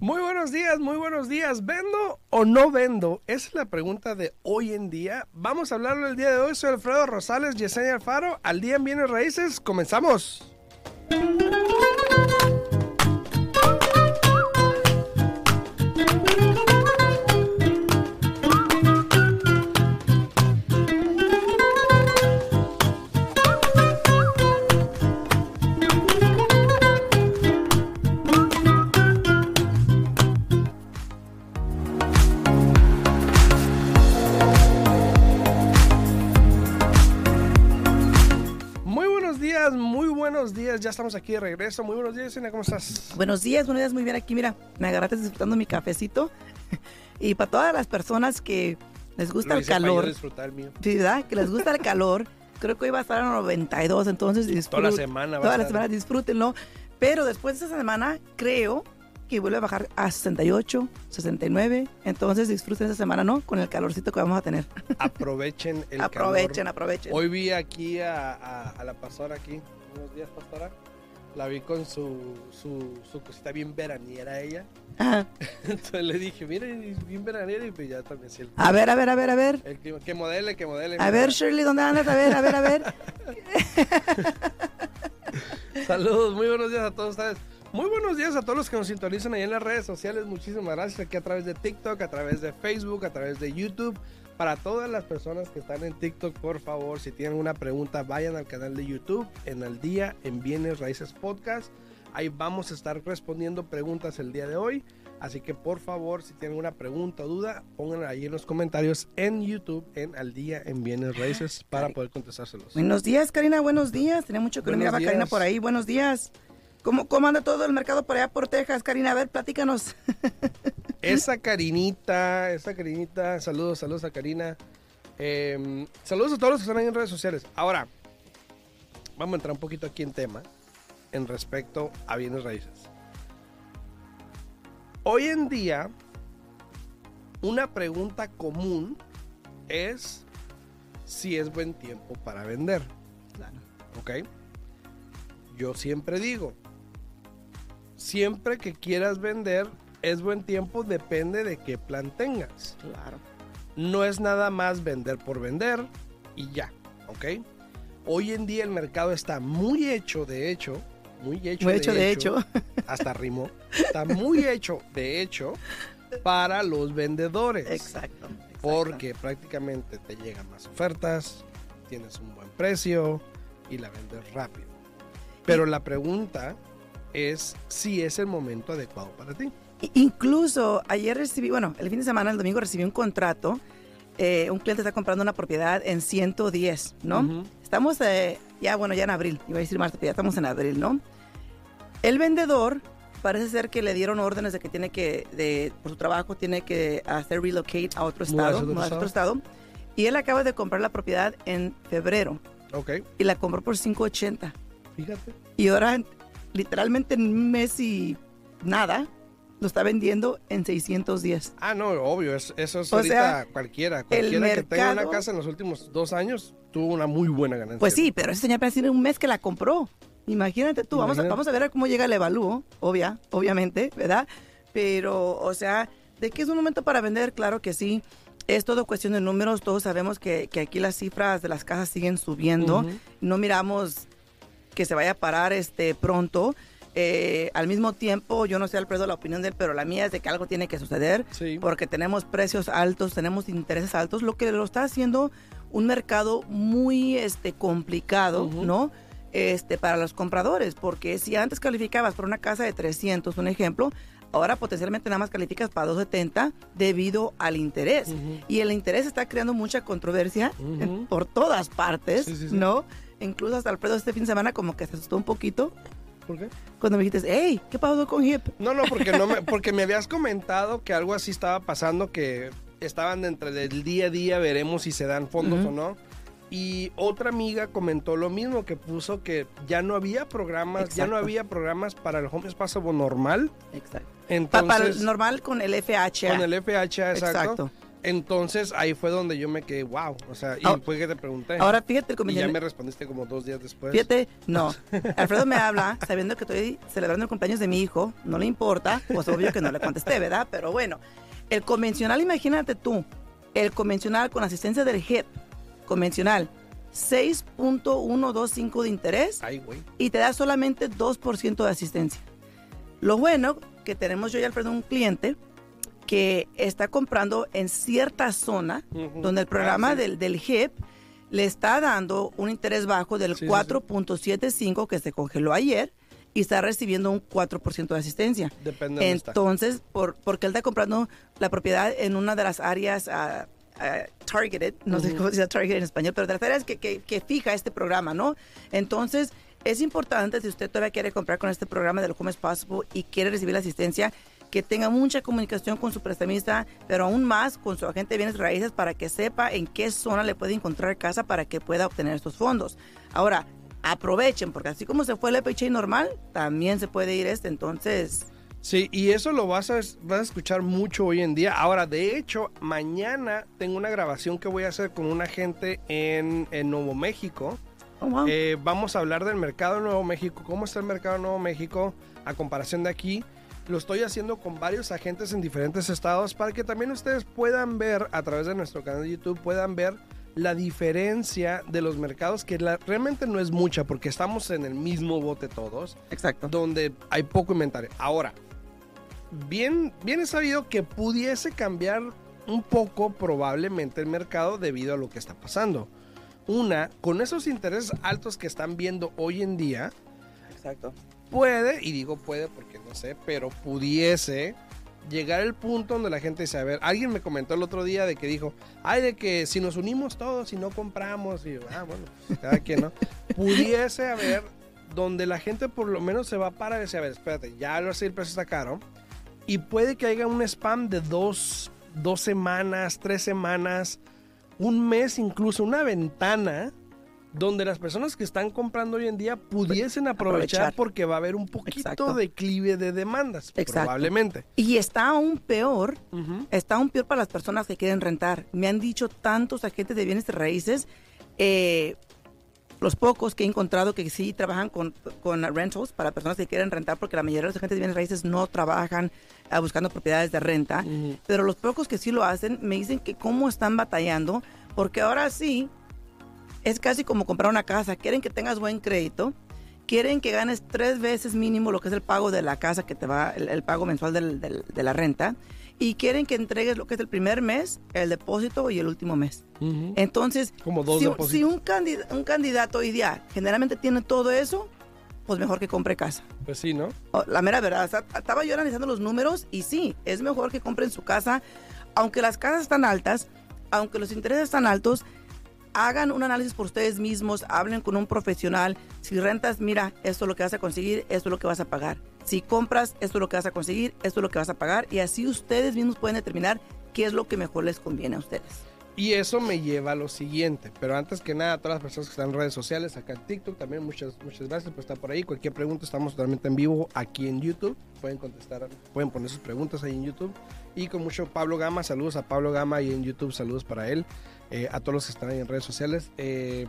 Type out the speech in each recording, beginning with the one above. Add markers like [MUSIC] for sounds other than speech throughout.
Muy buenos días, muy buenos días. ¿Vendo o no vendo? Esa es la pregunta de hoy en día. Vamos a hablarlo el día de hoy. Soy Alfredo Rosales, Yesenia Alfaro. Al día en Bienes Raíces. Comenzamos. Días, muy buenos días. Ya estamos aquí de regreso. Muy buenos días, Yesenia. ¿Cómo estás? Buenos días, buenos días, muy bien aquí. Mira, me agarraste disfrutando mi cafecito. [LAUGHS] y para todas las personas que les gusta Lo el hice para calor, disfrutar el mío. ¿sí, ¿verdad? Que les gusta el [LAUGHS] calor, creo que hoy va a estar a 92, entonces disfruten. Toda la semana va a Toda la semana disfrútenlo. Pero después de esa semana, creo que vuelve a bajar a 68, 69. Entonces disfruten esa semana, ¿no? Con el calorcito que vamos a tener. [LAUGHS] Aprovechen el aprovechen, calor. aprovechen. Hoy vi aquí a, a- a la pastora aquí. Buenos días, pastora. La vi con su, su, su cosita bien veraniera ella. Ajá. [LAUGHS] Entonces le dije, mira, es bien veraniera y pues ya también sí. El, A ver, a ver, a ver, a ver. el clima. Que modele, que modele. A ver, Shirley, ¿dónde andas? A ver, a ver, a ver. [LAUGHS] Saludos, muy buenos días a todos ustedes. Muy buenos días a todos los que nos sintonizan ahí en las redes sociales. Muchísimas gracias aquí a través de TikTok, a través de Facebook, a través de YouTube. Para todas las personas que están en TikTok, por favor, si tienen una pregunta, vayan al canal de YouTube en Al Día en Bienes Raíces Podcast. Ahí vamos a estar respondiendo preguntas el día de hoy. Así que por favor, si tienen una pregunta o duda, pónganla ahí en los comentarios en YouTube en Al Día en Bienes Raíces para poder contestárselos. Buenos días, Karina, buenos días. Tenía mucho que no Buenos miraba a Karina días. por ahí. Buenos días. ¿Cómo, ¿Cómo anda todo el mercado por allá por Texas, Karina? A ver, platícanos. [LAUGHS] Esa Karinita, esa Karinita, saludos, saludos a Karina. Eh, saludos a todos los que están ahí en redes sociales. Ahora, vamos a entrar un poquito aquí en tema en respecto a bienes raíces. Hoy en día, una pregunta común es si es buen tiempo para vender. ¿Ok? Yo siempre digo, siempre que quieras vender, es buen tiempo, depende de qué plan tengas. Claro. No es nada más vender por vender y ya, ¿ok? Hoy en día el mercado está muy hecho, de hecho, muy hecho, Muy hecho, de hecho. hasta [LAUGHS] rimó, está muy hecho, de hecho, para los vendedores. Exacto. Porque prácticamente te llegan más ofertas, tienes un buen precio y la vendes rápido. Pero la pregunta es si es el momento adecuado para ti. Incluso ayer recibí, bueno, el fin de semana, el domingo recibí un contrato. eh, un cliente está comprando una propiedad en 110, ¿no? Ujú. Estamos eh, ya, bueno, ya en abril. Iba a decir marzo, pero ya estamos en abril, ¿no? El vendedor parece ser que le dieron órdenes de que tiene que, de, por su trabajo, tiene que hacer relocate a otro estado, a otro otro estado. Y él acaba de comprar la propiedad en febrero Ok, y la compró por 580. fíjate. Y ahora, literalmente en un mes y nada, lo está vendiendo en 610. Ah, no, obvio, es- eso es O ahorita sea, cualquiera. Cualquiera que tenga una mercado- casa en los últimos dos años tuvo una muy buena ganancia. Pues sí, pero ese señor parece tiene un mes que la compró. Imagínate tú, vamos a, vamos a ver cómo llega el evalúo, obvia, obviamente, ¿verdad? Pero, o sea, ¿de qué es un momento para vender? Claro que sí. Es todo cuestión de números. Todos sabemos que, que aquí las cifras de las casas siguen subiendo. No miramos que se vaya a parar este pronto. Eh, al mismo tiempo, yo no sé, Alfredo, la opinión de él, pero la mía es de que algo tiene que suceder Sí. porque tenemos precios altos, tenemos intereses altos, lo que lo está haciendo un mercado muy este, complicado. ¿no? Este, para los compradores, porque si antes calificabas por una casa de 300, un ejemplo, ahora potencialmente nada más calificas para 270 debido al interés. Y el interés está creando mucha controversia por todas partes, Sí, sí, sí. ¿no? Incluso hasta Alfredo este fin de semana como que se asustó un poquito ¿Por qué? cuando me dijiste, hey, ¿qué pasó con HIP? No, no, porque no me, porque me habías comentado que algo así estaba pasando, que estaban entre del día a día, veremos si se dan fondos Ujú. o no. Y otra amiga comentó lo mismo, que puso que ya no había programas, ya no había programas para el Home Passable normal. Exacto. Entonces, para el normal con el FHA. con el FHA, exacto. Exacto. Entonces ahí fue donde yo me quedé, wow. O sea, y Ah, fue que te pregunté. Ahora fíjate el y ya me respondiste como dos días después. Fíjate, no. [LAUGHS] Alfredo me habla sabiendo que estoy celebrando el cumpleaños de mi hijo. No le importa. Pues obvio que no le contesté, ¿verdad? Pero bueno, el convencional, imagínate tú. El convencional con asistencia del HIP, convencional, 6.125 de interés Ay, güey. y te da solamente 2% de asistencia. Lo bueno que tenemos yo y Alfredo un cliente que está comprando en cierta zona donde el programa Ah, sí. del, del HIP le está dando un interés bajo del Sí, sí, sí. 4.75 que se congeló ayer y está recibiendo un 4% de asistencia. Depende de. Entonces, por, porque él está comprando la propiedad en una de las áreas ah, ah, targeted, no sé cómo se dice targeted en español, pero de las áreas que, que, que fija este programa, ¿no? Entonces, es importante si usted todavía quiere comprar con este programa de lo Home Possible y quiere recibir la asistencia, que tenga mucha comunicación con su prestamista, pero aún más con su agente de bienes raíces para que sepa en qué zona le puede encontrar casa para que pueda obtener estos fondos. Ahora, aprovechen, porque así como se fue el FHA normal, también se puede ir este, entonces... Sí, y eso lo vas a, vas a escuchar mucho hoy en día. Ahora, de hecho, mañana tengo una grabación que voy a hacer con un agente en, en Nuevo México. Oh, wow. Eh, vamos a hablar del mercado de Nuevo México, cómo está el mercado de Nuevo México a comparación de aquí. Lo estoy haciendo con varios agentes en diferentes estados para que también ustedes puedan ver a través de nuestro canal de YouTube, puedan ver la diferencia de los mercados, que la- realmente no es mucha porque estamos en el mismo bote todos Exacto. donde hay poco inventario. Ahora, bien, bien es sabido que pudiese cambiar un poco probablemente el mercado debido a lo que está pasando. Una, con esos intereses altos que están viendo hoy en día, Exacto. Puede, y digo puede porque no sé, pero pudiese llegar el punto donde la gente dice, a ver, alguien me comentó el otro día de que dijo, ay, de que si nos unimos todos y no compramos, y yo, ah, bueno, pues, cada quien, ¿no? [LAUGHS] Pudiese haber donde la gente por lo menos se va a parar y dice, a ver, espérate, ya ahora sí el precio está caro, y puede que haya un spam de dos, dos semanas, tres semanas, un mes incluso, una ventana donde las personas que están comprando hoy en día pudiesen aprovechar, Aprovechar. porque va a haber un poquito Exacto. declive de demandas, Exacto. probablemente. Y está aún peor, está aún peor para las personas que quieren rentar. Me han dicho tantos agentes de bienes de raíces, eh, los pocos que he encontrado que sí trabajan con, con rentals para personas que quieren rentar, porque la mayoría de los agentes de bienes raíces no trabajan ah, buscando propiedades de renta, pero los pocos que sí lo hacen me dicen que cómo están batallando, porque ahora sí es casi como comprar una casa. Quieren que tengas buen crédito, quieren que ganes tres veces mínimo lo que es el pago de la casa que te va, el, el pago mensual del- del- de la renta, y quieren que entregues lo que es el primer mes, el depósito y el último mes. Entonces, Como dos si, un, candid- un candidato hoy día generalmente tiene todo eso, pues mejor que compre casa. Pues sí, ¿no? La mera verdad, o sea, estaba yo analizando los números y sí, es mejor que compren su casa, aunque las casas están altas, aunque los intereses están altos, hagan un análisis por ustedes mismos, hablen con un profesional. Si rentas, mira, esto es lo que vas a conseguir, esto es lo que vas a pagar. Si compras, esto es lo que vas a conseguir, esto es lo que vas a pagar y así ustedes mismos pueden determinar qué es lo que mejor les conviene a ustedes. Y eso me lleva a lo siguiente. Pero antes que nada, todas las personas que están en redes sociales, acá en TikTok, también muchas, muchas gracias por estar por ahí. Cualquier pregunta, estamos totalmente en vivo aquí en YouTube. Pueden contestar, pueden poner sus preguntas ahí en YouTube. Y con mucho Pablo Gama, saludos a Pablo Gama y en YouTube, saludos para él. Eh, a todos los que están ahí en redes sociales. eh,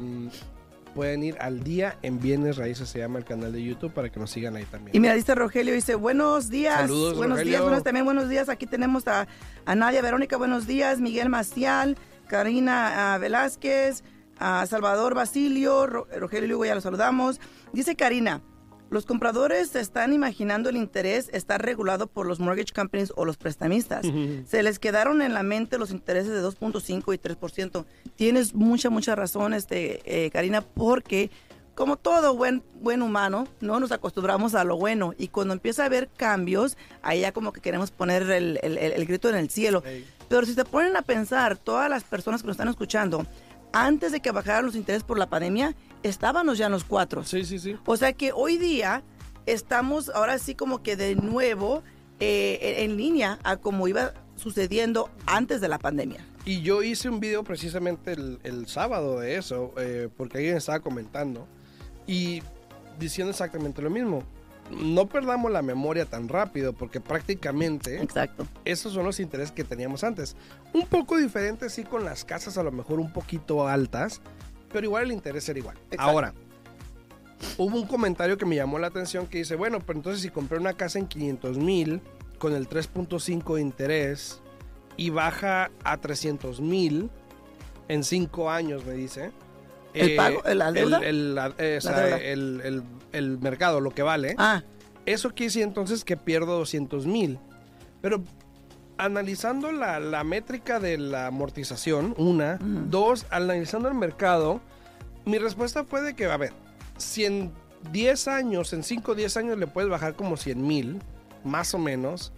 pueden ir al día en Bienes Raíces, se llama el canal de YouTube, para que nos sigan ahí también. Y mira, dice Rogelio, dice, buenos días. Saludos, buenos Rogelio. días, buenos, también buenos días. Aquí tenemos a, a Nadia Verónica, buenos días. Miguel Macial, Karina ah, Velázquez, a Salvador Basilio, Ro- Rogelio Lugo, ya lo saludamos. Dice Karina, los compradores se están imaginando el interés está regulado por los mortgage companies o los prestamistas. Se les quedaron en la mente los intereses de 2.5 y 3%. Tienes mucha, mucha razón, este, eh, Karina, porque como todo buen, buen humano, no nos acostumbramos a lo bueno. Y cuando empieza a haber cambios, ahí ya como que queremos poner el, el- el- el grito en el cielo. Pero si se ponen a pensar, todas las personas que nos están escuchando, antes de que bajaran los intereses por la pandemia, estábamos ya en los cuatro. Sí, sí, sí. O sea que hoy día estamos ahora sí como que de nuevo eh, en línea a como iba sucediendo antes de la pandemia. Y yo hice un video precisamente el, el sábado de eso, eh, porque alguien estaba comentando y diciendo exactamente lo mismo. No perdamos la memoria tan rápido, porque prácticamente Exacto. esos son los intereses que teníamos antes. Un poco diferente, sí, con las casas a lo mejor un poquito altas, pero igual el interés era igual. Exacto. Ahora, hubo un comentario que me llamó la atención que dice, bueno, pero entonces si compré una casa en 500 mil con el 3.5 de interés y baja a 300 mil en 5 años, me dice. ¿El pago? ¿La deuda? El, la- eh, o sea, deuda. el- el- el mercado, lo que vale. Ah, Eso quiere decir entonces que pierdo 200 mil. Pero analizando la, la métrica de la amortización, una. Dos, analizando el mercado, mi respuesta fue de que, a ver, si en 10 años, en 5 o 10 años le puedes bajar como 100 mil, más o menos.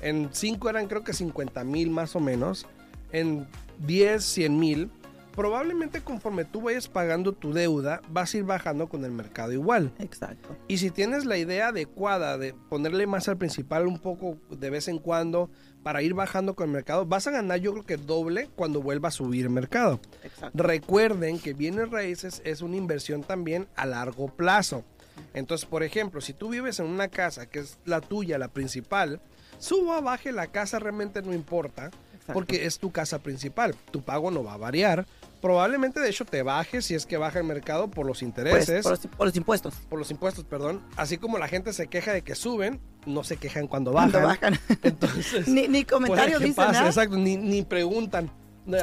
En 5 eran creo que 50 mil más o menos. En 10, 100 mil. Probablemente conforme tú vayas pagando tu deuda, vas a ir bajando con el mercado igual. exacto. Y si tienes la idea adecuada de ponerle más al principal un poco de vez en cuando para ir bajando con el mercado, vas a ganar yo creo que doble cuando vuelva a subir el mercado. Exacto. Recuerden que bienes raíces es una inversión también a largo plazo. Entonces, por ejemplo, si tú vives en una casa que es la tuya, la principal, suba o baje la casa realmente no importa, Exacto. porque es tu casa principal. Tu pago no va a variar. Probablemente, de hecho, te baje si es que baja el mercado por los Pues, intereses por, los, por los impuestos. por los impuestos, perdón. Así como la gente se queja de que suben, no se quejan cuando Cuando bajan. bajan. [LAUGHS] Entonces, ni, ni comentarios que dicen nada. exacto, ni, ni preguntan.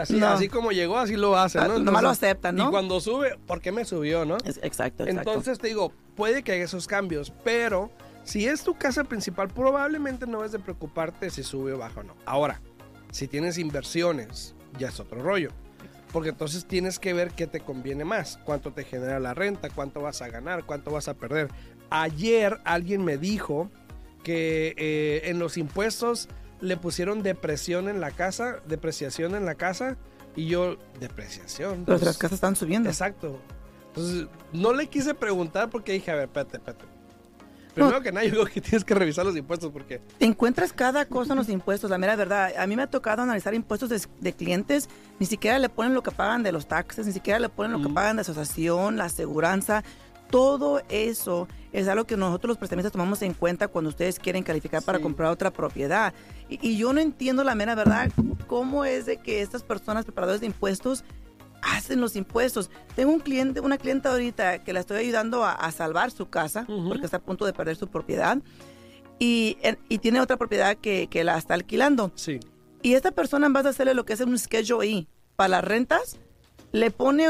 Así, No. así como llegó, así lo hacen, Ah, ¿no? nomás lo aceptan, ¿no? Y cuando sube, ¿por qué me subió, no? Es- exacto, exacto. Entonces te digo, puede que haya esos cambios, pero si es tu casa principal, probablemente no es de preocuparte si sube o baja o no. Ahora, si tienes inversiones, ya es otro rollo. Porque entonces tienes que ver qué te conviene más, cuánto te genera la renta, cuánto vas a ganar, cuánto vas a perder. Ayer alguien me dijo que eh, en los impuestos le pusieron depresión en la casa, depreciación en la casa, y yo, depreciación. Pero pues, las casas están subiendo. Exacto. Entonces, no le quise preguntar porque dije, a ver, espérate, espérate. Primero que nada, yo creo que tienes que revisar los impuestos porque... Encuentras cada cosa en los impuestos, la mera verdad. A mí me ha tocado analizar impuestos de, de clientes, ni siquiera le ponen lo que pagan de los taxes, ni siquiera le ponen lo que Mm. pagan de asociación, la aseguranza. Todo eso es algo que nosotros los prestamistas tomamos en cuenta cuando ustedes quieren calificar para Sí. comprar otra propiedad. Y, y yo no entiendo la mera verdad cómo es de que estas personas preparadores de impuestos hacen los impuestos. Tengo un cliente, una clienta ahorita que la estoy ayudando a, a salvar su casa Ujú. porque está a punto de perder su propiedad y, y tiene otra propiedad que, que la está alquilando. Sí. Y esta persona en vez de hacerle lo que es un schedule E para las rentas, le pone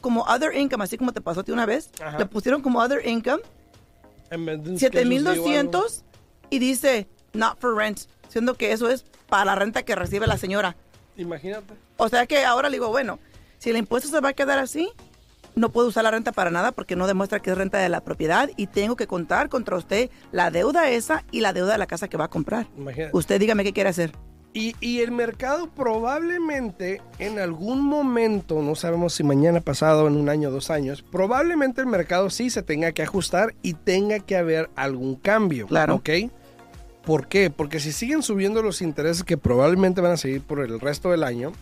como other income, así como te pasó a ti una vez, Ajá. le pusieron como other income En vez de un schedule D o algo. 7200 y dice not for rent, siendo que eso es para la renta que recibe la señora. Imagínate. O sea que ahora le digo, bueno, si el impuesto se va a quedar así, no puedo usar la renta para nada porque no demuestra que es renta de la propiedad y tengo que contar contra usted la deuda esa y la deuda de la casa que va a comprar. Imagínate. Usted dígame qué quiere hacer. Y, y el mercado probablemente en algún momento, no sabemos si mañana pasado, en un año, dos años, probablemente el mercado sí se tenga que ajustar y tenga que haber algún cambio. Claro. ¿Ok? ¿Por qué? Porque si siguen subiendo los intereses que probablemente van a seguir por el resto del año,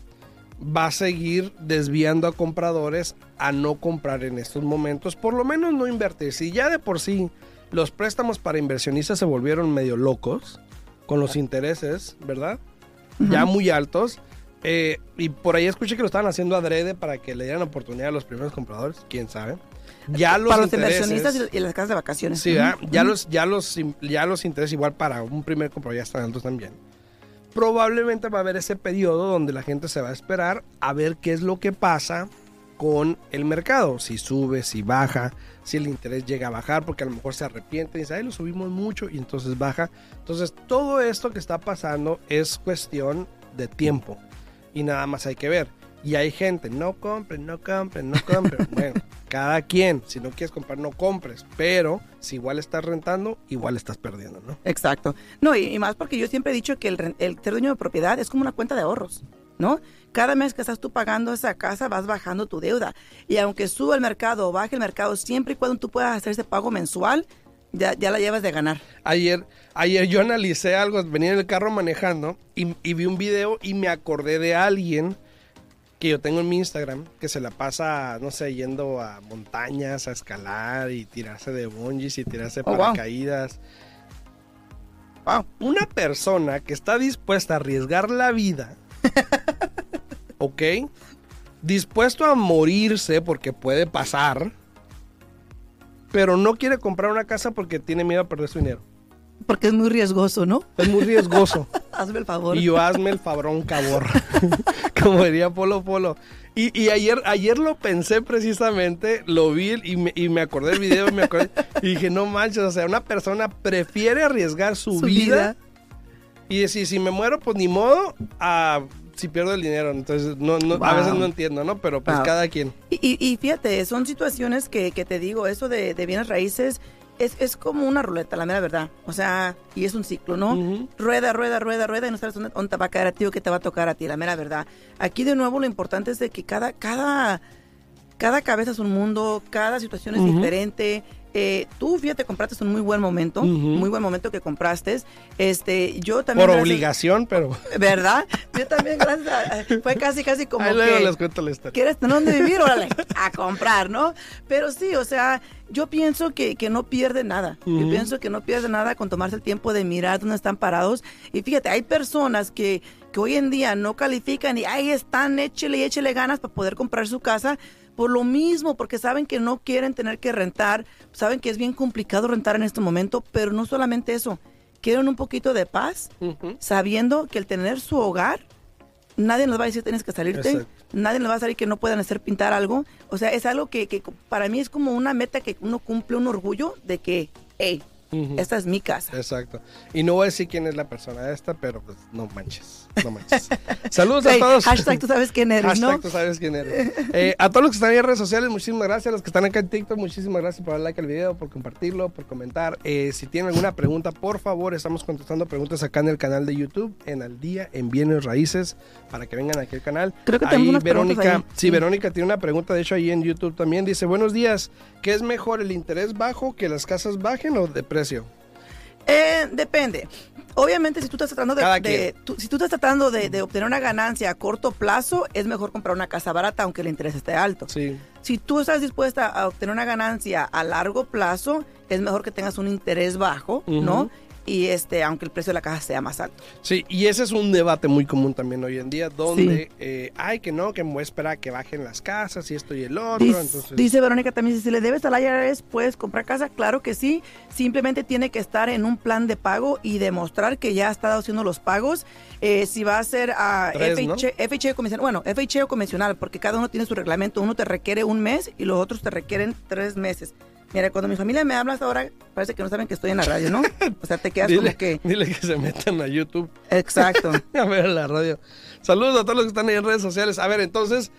va a seguir desviando a compradores a no comprar en estos momentos, por lo menos no invertir. Si ya de por sí los préstamos para inversionistas se volvieron medio locos con los intereses, ¿verdad? Ya muy altos. eh, y por ahí escuché que lo estaban haciendo adrede para que le dieran oportunidad a los primeros compradores, quién sabe. Ya los para los inversionistas y, las casas de vacaciones. Sí, ya, los, ya, los, ya los intereses igual para un primer comprador ya están altos también. Probablemente va a haber ese periodo donde la gente se va a esperar a ver qué es lo que pasa con el mercado. Si sube, si baja, si el interés llega a bajar, porque a lo mejor se arrepiente y dice, ay, lo subimos mucho y entonces baja. Entonces, todo esto que está pasando es cuestión de tiempo y nada más hay que ver. Y hay gente, no compren, no compren, no compren. [LAUGHS] bueno, cada quien, si no quieres comprar, no compres. Pero si igual estás rentando, igual estás perdiendo, ¿no? Exacto. No, y, y más porque yo siempre he dicho que el, el ser dueño de propiedad es como una cuenta de ahorros, ¿no? Cada mes que estás tú pagando esa casa vas bajando tu deuda. Y aunque suba el mercado o baje el mercado, siempre y cuando tú puedas hacer ese pago mensual, ya, ya la llevas de ganar. Ayer, ayer yo analicé algo, venía en el carro manejando y, y vi un video y me acordé de alguien que yo tengo en mi Instagram, que se la pasa, no sé, yendo a montañas, a escalar y tirarse de bungees y tirarse Oh, wow. paracaídas. Wow, Una persona que está dispuesta a arriesgar la vida, [LAUGHS] ¿ok? Dispuesto a morirse porque puede pasar, pero no quiere comprar una casa porque tiene miedo a perder su dinero. Porque es muy riesgoso, ¿no? Es muy riesgoso. [LAUGHS] Hazme el favor. Y yo hazme el fabrón cabor. [LAUGHS] [LAUGHS] Como diría Polo Polo. Y, y ayer, ayer lo pensé precisamente, lo vi y me, y me acordé del video y me acordé. Y dije, no manches, o sea, una persona prefiere arriesgar su, Su vida, vida. y decir, si me muero, pues ni modo, a si pierdo el dinero. Entonces, no, no, a Wow. veces no entiendo, ¿no? Pero pues Wow. cada quien. Y, y- y fíjate, son situaciones que, que te digo, eso de, de bienes raíces es, es como una ruleta, la mera verdad. O sea, y es un ciclo, ¿no? Rueda, rueda, rueda, rueda y no sabes dónde, dónde te va a caer a ti o qué te va a tocar a ti, la mera verdad. Aquí de nuevo lo importante es de que cada, cada, cada cabeza es un mundo, cada situación es diferente. Eh, tú, fíjate, compraste un muy buen momento, muy buen momento que compraste. Este, yo también. Por gracias- obligación, pero... [LAUGHS] ¿Verdad? Yo también, gracias a- Fue casi, casi como Ahí luego que... les cuento la historia. ¿Quieres tener dónde vivir? Órale, a [LAUGHS] comprar, ¿no? Pero sí, o sea, yo pienso que, que no pierde nada. Yo pienso que no pierde nada con tomarse el tiempo de mirar dónde están parados. Y fíjate, hay personas que, que hoy en día no califican y ahí están, échele y échele ganas para poder comprar su casa. Por lo mismo, porque saben que no quieren tener que rentar, saben que es bien complicado rentar en este momento, pero no solamente eso, quieren un poquito de paz, sabiendo que el tener su hogar, nadie nos va a decir tienes que salirte, Exacto. nadie nos va a decir que no puedan hacer pintar algo. O sea, es algo que, que para mí es como una meta que uno cumple un orgullo de que, hey, Ujú. esta es mi casa. Exacto. Y no voy a decir quién es la persona esta, pero pues no manches. No manches. [LAUGHS] Saludos a todos. hashtag tú sabes quién eres, Hashtag ¿no? tú sabes quién eres. Eh, a todos los que están ahí en redes sociales, muchísimas gracias. A los que están acá en TikTok, muchísimas gracias por dar like al video, por compartirlo, por comentar. Eh, si tienen alguna pregunta, por favor, estamos contestando preguntas acá en el canal de YouTube, en Al Día, en Bienes Raíces, para que vengan aquí al canal. Creo que Ahí tenemos unas Verónica, ahí. Sí. Verónica tiene una pregunta, de hecho, ahí en YouTube también. Dice, buenos días, ¿qué es mejor, el interés bajo, que las casas bajen o de precio? Eh, depende. Obviamente, si tú estás tratando de, Cada de- tú- si tú estás tratando de, de obtener una ganancia a corto plazo, es mejor comprar una casa barata, aunque el interés esté alto. Sí. Si tú estás dispuesta a obtener una ganancia a largo plazo, es mejor que tengas un interés bajo, ¿no? Y este, aunque el precio de la casa sea más alto. Sí, y ese es un debate muy común también hoy en día, donde eh, ay que no, que me voy a esperar a que bajen las casas y esto y el otro. Dice, entonces, dice Verónica también, si le debes al IRS, puedes comprar casa. Claro que sí. Simplemente tiene que estar en un plan de pago y demostrar que ya ha estado haciendo los pagos. Eh, si va a ser a Tres, ¿no? FHA, FHA convencional, bueno, FHA o convencional, porque cada uno tiene su reglamento. Uno te requiere un mes y los otros te requieren tres meses. Mira, cuando mi familia me habla hasta ahora, parece que no saben que estoy en la radio, ¿no? O sea, te quedas [LAUGHS] dile, como que... dile que se metan a YouTube Exacto. [LAUGHS] a ver la radio. Saludos a todos los que están ahí en redes sociales. A ver, entonces,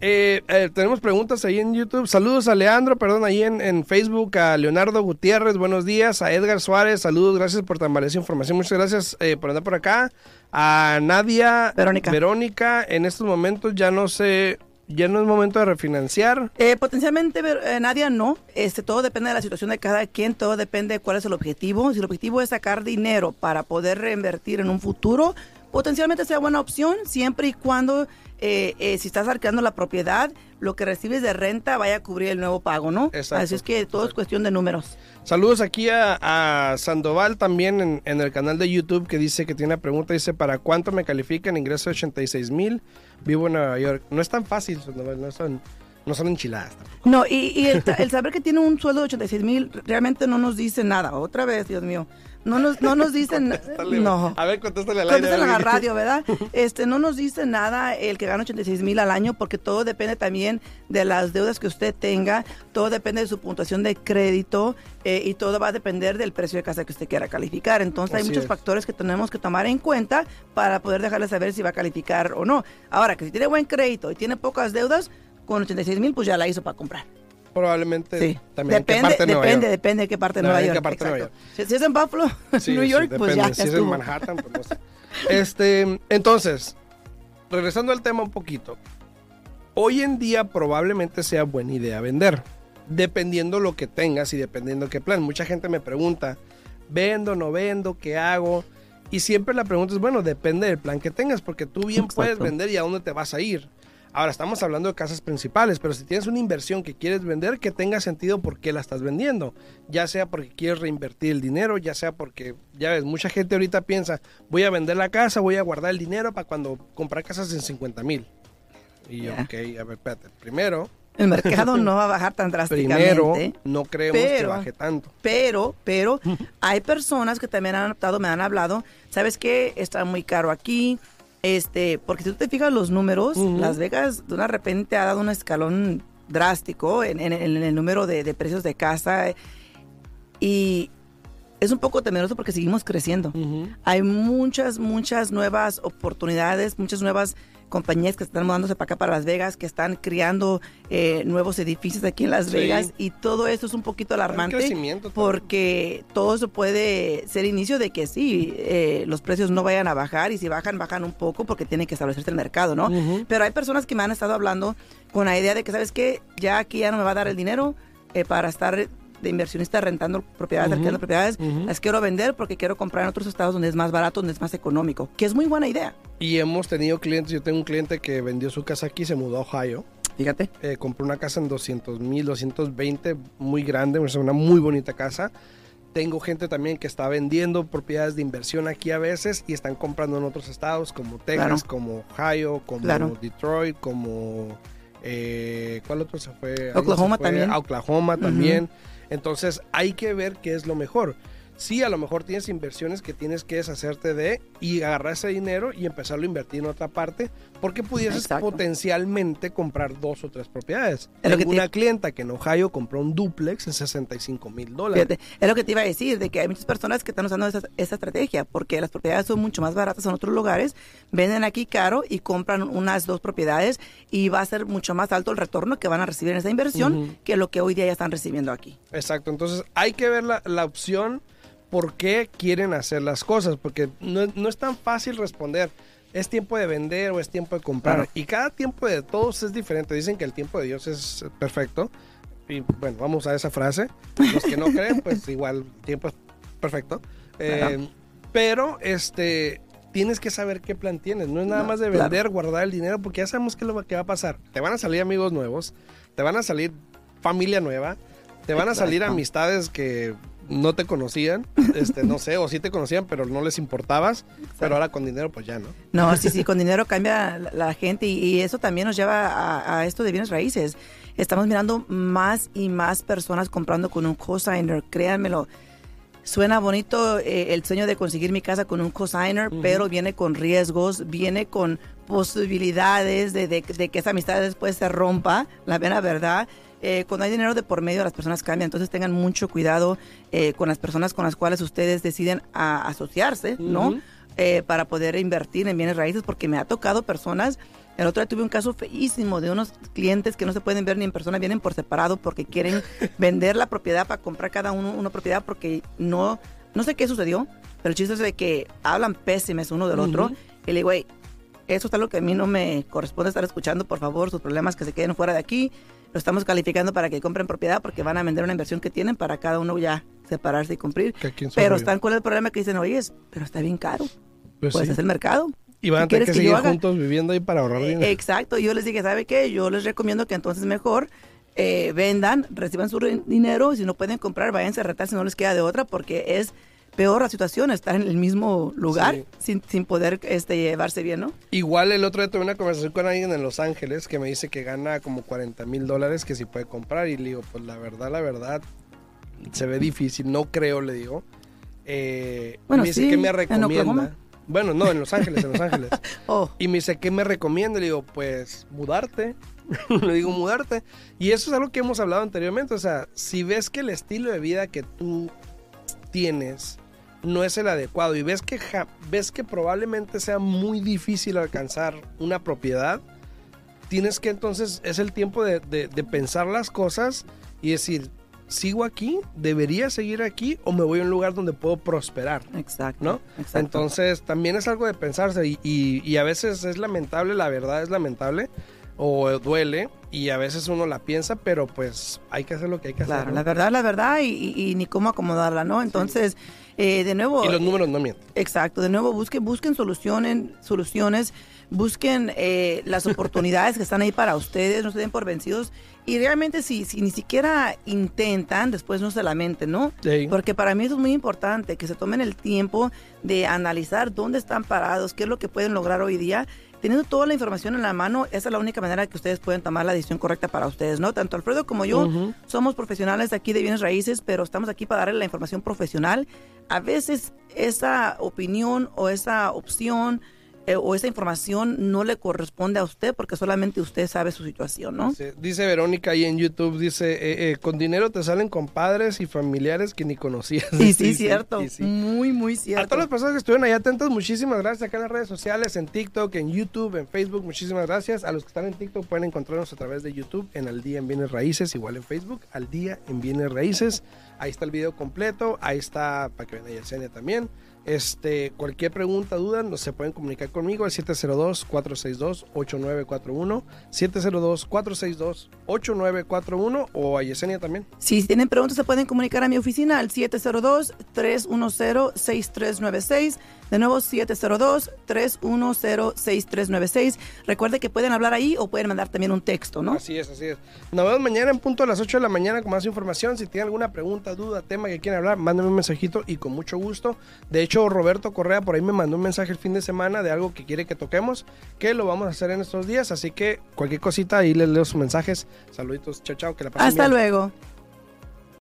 eh, eh, tenemos preguntas ahí en YouTube. Saludos a Leandro, perdón, ahí en, en Facebook, a Leonardo Gutiérrez, buenos días. A Edgar Suárez, saludos, gracias por tan valiosa información. Muchas gracias eh, por andar por acá. A Nadia Verónica. Verónica, en estos momentos ya no sé, ya no es momento de refinanciar. Eh, potencialmente, eh, Nadia, no. Este, todo depende de la situación de cada quien, todo depende de cuál es el objetivo. Si el objetivo es sacar dinero para poder reinvertir en un futuro, potencialmente sea buena opción, siempre y cuando, eh, eh, si estás alquilando la propiedad, lo que recibes de renta vaya a cubrir el nuevo pago, ¿no? Exacto, Así es que todo es cuestión de números. Saludos aquí a, a Sandoval también en, en el canal de YouTube que dice que tiene una pregunta. Dice, ¿para cuánto me califican? Ingreso de 86 mil. Vivo en Nueva York. No es tan fácil, Sandoval. No son, no son enchiladas. tampoco. No, y, y el, el saber que tiene un sueldo de 86 mil realmente no nos dice nada. Otra vez, Dios mío. No nos, no nos dicen... Contéstale, no. A ver, contéstale al. Contéstale a la radio, ¿verdad? [LAUGHS] Este, no nos dice nada el que gana 86 mil al año porque todo depende también de las deudas que usted tenga, todo depende de su puntuación de crédito eh, y todo va a depender del precio de casa que usted quiera calificar. Entonces hay muchos es. factores que tenemos que tomar en cuenta para poder dejarle saber si va a calificar o no. Ahora, que si tiene buen crédito y tiene pocas deudas, con 86 mil pues ya la hizo para comprar. Probablemente Sí. también. ¿en qué Depende, parte de Nueva depende, York? depende de qué parte de Nueva ¿en York. parte Nueva. Si, si es en Buffalo, Sí, [LAUGHS] New sí, York, pues ya, depende. Si es en. Manhattan, pues no sé. Este, entonces, regresando al tema un poquito. Hoy en día probablemente sea buena idea vender, dependiendo lo que tengas y dependiendo qué plan. Mucha gente me pregunta, ¿vendo, no vendo, qué hago? Y siempre la pregunta es, bueno, depende del plan que tengas, porque tú bien puedes vender y a dónde te vas a ir. Ahora estamos hablando de casas principales, pero si tienes una inversión que quieres vender, que tenga sentido por qué la estás vendiendo. Ya sea porque quieres reinvertir el dinero, ya sea porque, ya ves, mucha gente ahorita piensa, voy a vender la casa, voy a guardar el dinero para cuando comprar casas en 50 mil. Y yo, Ya. ok, a ver, espérate. Primero, El mercado no va a bajar tan [LAUGHS] drásticamente. primero, no creemos que baje tanto. Pero, pero [LAUGHS] hay personas que también han optado, me han hablado, ¿sabes qué? Está muy caro aquí. Este, porque si tú te fijas los números. Las Vegas de una repente ha dado un escalón drástico en, en- en el número de, de precios de casa y es un poco temeroso porque seguimos creciendo. Hay muchas, muchas nuevas oportunidades, muchas nuevas compañías que están mudándose para acá, para Las Vegas, que están creando eh, nuevos edificios aquí en Las Sí. Vegas y todo eso es un poquito alarmante porque todo eso puede ser inicio de que sí, eh, los precios no vayan a bajar y si bajan, bajan un poco porque tiene que establecerse el mercado, ¿no? Pero hay personas que me han estado hablando con la idea de que, ¿sabes qué? Ya aquí ya no me va a dar el dinero eh, para estar de inversionista rentando propiedades, alquilando propiedades. Las quiero vender porque quiero comprar en otros estados donde es más barato, donde es más económico. Que es muy buena idea. Y hemos tenido clientes, yo tengo un cliente que vendió su casa aquí, se mudó a Ohio. Fíjate. eh, compró una casa en 200 mil, 220, muy grande, es una muy bonita casa. Tengo gente también que está vendiendo propiedades de inversión aquí a veces y están comprando en otros estados como Texas, Claro. como Ohio, como Claro. Detroit, como... eh, ¿Cuál otro se fue? Oklahoma se fue también. a Oklahoma también. Entonces hay que ver qué es lo mejor. Sí, a lo mejor tienes inversiones que tienes que deshacerte de y agarrar ese dinero y empezarlo a invertir en otra parte porque pudieses Exacto. potencialmente comprar dos o tres propiedades. Es que te- una clienta que en Ohio compró un duplex en 65 mil dólares. Es lo que te iba a decir, de que hay muchas personas que están usando esa, esa estrategia, porque las propiedades son mucho más baratas en otros lugares, venden aquí caro y compran unas dos propiedades y va a ser mucho más alto el retorno que van a recibir en esa inversión que lo que hoy día ya están recibiendo aquí. Exacto, entonces hay que ver la, la opción por qué quieren hacer las cosas, porque no, no es tan fácil responder. ¿Es tiempo de vender o es tiempo de comprar? Claro. Y cada tiempo de todos es diferente. Dicen que el tiempo de Dios es perfecto. Y bueno, vamos a esa frase. Los que no creen, [LAUGHS] pues igual, el tiempo es perfecto. Eh, Claro. pero este tienes que saber qué plan tienes. No es nada No, más de claro. vender, guardar el dinero, porque ya sabemos qué es lo que va a pasar. Te van a salir amigos nuevos, te van a salir familia nueva, te van a salir amistades que no te conocían, este, no sé, o sí te conocían, pero no les importabas, pero ahora con dinero pues ya no. No, sí, sí, con dinero cambia la, la gente y, y eso también nos lleva a, a esto de bienes raíces. Estamos mirando más y más personas comprando con un cosigner, créanmelo. Suena bonito eh, el sueño de conseguir mi casa con un cosigner, pero viene con riesgos, viene con posibilidades de, de- de que esa amistad después se rompa, la vera verdad. Eh, cuando hay dinero de por medio, las personas cambian, entonces tengan mucho cuidado eh, con las personas con las cuales ustedes deciden a- asociarse, ¿no? Eh, para poder invertir en bienes raíces, porque me ha tocado personas. El otro día tuve un caso feísimo de unos clientes que no se pueden ver ni en persona, vienen por separado porque quieren [LAUGHS] vender la propiedad para comprar cada uno una propiedad porque no, no sé qué sucedió, pero el chiste es de que hablan pésimes uno del otro. Y le digo, güey, eso es algo que a mí no me corresponde estar escuchando, por favor, sus problemas que se queden fuera de aquí. Lo estamos calificando para que compren propiedad porque van a vender una inversión que tienen para cada uno ya separarse y cumplir. Pero están con el problema que dicen, oye, pero está bien caro. Pues Pues sí. es el mercado. Y van a ¿qué tener que que seguir juntos viviendo ahí para ahorrar dinero. Exacto. Yo les dije, ¿sabe qué? Yo les recomiendo que entonces mejor eh, vendan, reciban su dinero y si no pueden comprar, váyanse a retar si no les queda de otra porque es peor la situación estar en el mismo lugar Sí. sin, sin poder este, llevarse bien, ¿no? Igual el otro día tuve una conversación con alguien en Los Ángeles que me dice que gana como 40 mil dólares que si puede comprar y le digo, pues la verdad, la verdad, se ve difícil, no creo, le digo. Eh, Bueno, me dice sí, que me en recomienda. Bueno, no, en Los Ángeles, en Los Ángeles. [LAUGHS] Oh, Y me dice, ¿qué me recomienda? Le digo, pues mudarte. [LAUGHS] Le digo, mudarte. Y eso es algo que hemos hablado anteriormente. O sea, si ves que el estilo de vida que tú tienes no es el adecuado y ves que, ja- ves que probablemente sea muy difícil alcanzar una propiedad, tienes que entonces, es el tiempo de, de- de pensar las cosas y decir, ¿sigo aquí? ¿Debería seguir aquí? ¿O me voy a un lugar donde puedo prosperar? exacto. ¿no? Exacto. Entonces también es algo de pensarse y, y- y a veces es lamentable, la verdad es lamentable o duele y a veces uno la piensa, pero pues hay que hacer lo que hay que Claro, hacer. ¿no? la verdad, la verdad, y, y- y ni cómo acomodarla, ¿no? Entonces, eh, de nuevo... Y los números no mienten. Exacto, de nuevo busquen, busquen soluciones, soluciones, busquen eh, las oportunidades que están ahí para ustedes, no se den por vencidos. Y realmente si, si ni siquiera intentan, después no se lamenten, ¿no? Sí. Porque para mí eso es muy importante, que se tomen el tiempo de analizar dónde están parados, qué es lo que pueden lograr hoy día. Teniendo toda la información en la mano, esa es la única manera que ustedes pueden tomar la decisión correcta para ustedes, ¿no? Tanto Alfredo como yo somos profesionales aquí de bienes raíces, pero estamos aquí para darle la información profesional. A veces esa opinión o esa opción eh, o esa información no le corresponde a usted porque solamente usted sabe su situación, ¿no? Dice, dice Verónica ahí en YouTube, dice, eh, eh, con dinero te salen compadres y familiares que ni conocías. Y [LAUGHS] sí, cierto. sí. Muy, muy A cierto. todas las personas que estuvieron ahí atentos, muchísimas gracias acá en las redes sociales, en TikTok, en YouTube, en Facebook, muchísimas gracias. A los que están en TikTok pueden encontrarnos a través de YouTube en Al Día en Bienes Raíces, igual en Facebook, Al Día en Bienes Raíces. Ahí está el video completo, ahí está para que vean a Yesenia también. Este, cualquier pregunta, duda, nos se pueden comunicar conmigo al 702-462-8941, 702-462-8941 o a Yesenia también. Si tienen preguntas, se pueden comunicar a mi oficina al 702-310-6396. De nuevo, 702-310-6396. Recuerde que pueden hablar ahí o pueden mandar también un texto, ¿no? Así es, así es. Nos vemos mañana en punto a las 8 de la mañana con más información. Si tienen alguna pregunta, duda, tema que quieran hablar, mándenme un mensajito y con mucho gusto. De hecho, Roberto Correa por ahí me mandó un mensaje el fin de semana de algo que quiere que toquemos, que lo vamos a hacer en estos días. Así que cualquier cosita ahí les leo sus mensajes. Saluditos, chao, chao, que la pasen Hasta bien. luego.